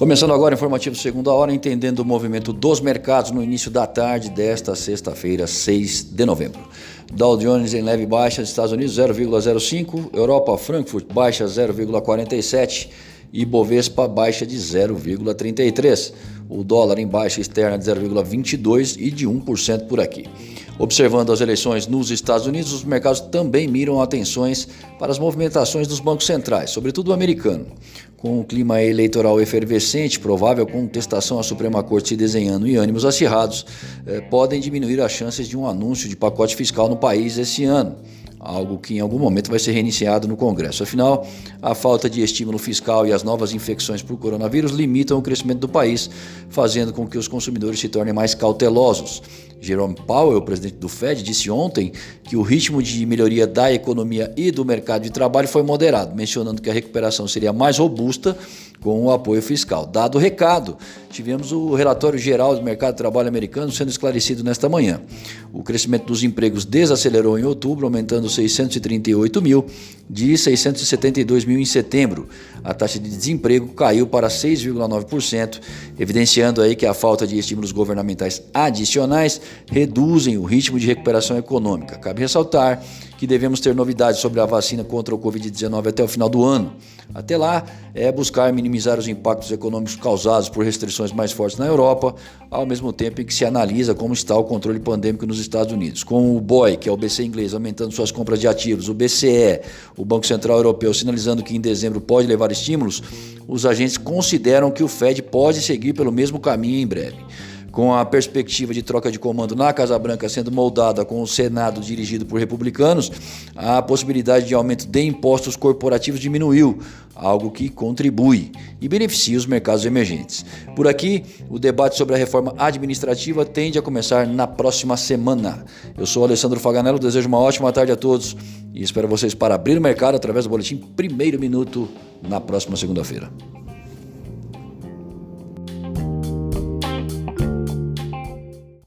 Começando agora o informativo segunda hora, entendendo o movimento dos mercados no início da tarde desta sexta-feira, 6 de novembro. Dow Jones em leve baixa, Estados Unidos 0,05, Europa Frankfurt baixa 0,47 e Bovespa baixa de 0,33. O dólar em baixa externa de 0,22 e de 1% por aqui. Observando as eleições nos Estados Unidos, os mercados também miram atenções para as movimentações dos bancos centrais, sobretudo o americano. Com o clima eleitoral efervescente, provável contestação à Suprema Corte se desenhando e ânimos acirrados, eh, podem diminuir as chances de um anúncio de pacote fiscal no país esse ano algo que em algum momento vai ser reiniciado no Congresso. Afinal, a falta de estímulo fiscal e as novas infecções por coronavírus limitam o crescimento do país, fazendo com que os consumidores se tornem mais cautelosos. Jerome Powell, presidente do Fed, disse ontem que o ritmo de melhoria da economia e do mercado de trabalho foi moderado, mencionando que a recuperação seria mais robusta com o apoio fiscal. Dado o recado, tivemos o relatório geral do mercado de trabalho americano sendo esclarecido nesta manhã. O crescimento dos empregos desacelerou em outubro, aumentando 638 mil de 672 mil em setembro. A taxa de desemprego caiu para 6,9%, evidenciando aí que a falta de estímulos governamentais adicionais reduzem o ritmo de recuperação econômica. Cabe ressaltar que devemos ter novidades sobre a vacina contra o Covid-19 até o final do ano. Até lá, é buscar minimizar os impactos econômicos causados por restrições mais fortes na Europa, ao mesmo tempo em que se analisa como está o controle pandêmico nos Estados Unidos. Com o BOE, que é o BC inglês, aumentando suas compras de ativos, o BCE, o Banco Central Europeu, sinalizando que em dezembro pode levar estímulos, os agentes consideram que o Fed pode seguir pelo mesmo caminho em breve com a perspectiva de troca de comando na Casa Branca sendo moldada com o Senado dirigido por republicanos, a possibilidade de aumento de impostos corporativos diminuiu, algo que contribui e beneficia os mercados emergentes. Por aqui, o debate sobre a reforma administrativa tende a começar na próxima semana. Eu sou Alessandro Faganello, desejo uma ótima tarde a todos e espero vocês para abrir o mercado através do boletim Primeiro Minuto na próxima segunda-feira.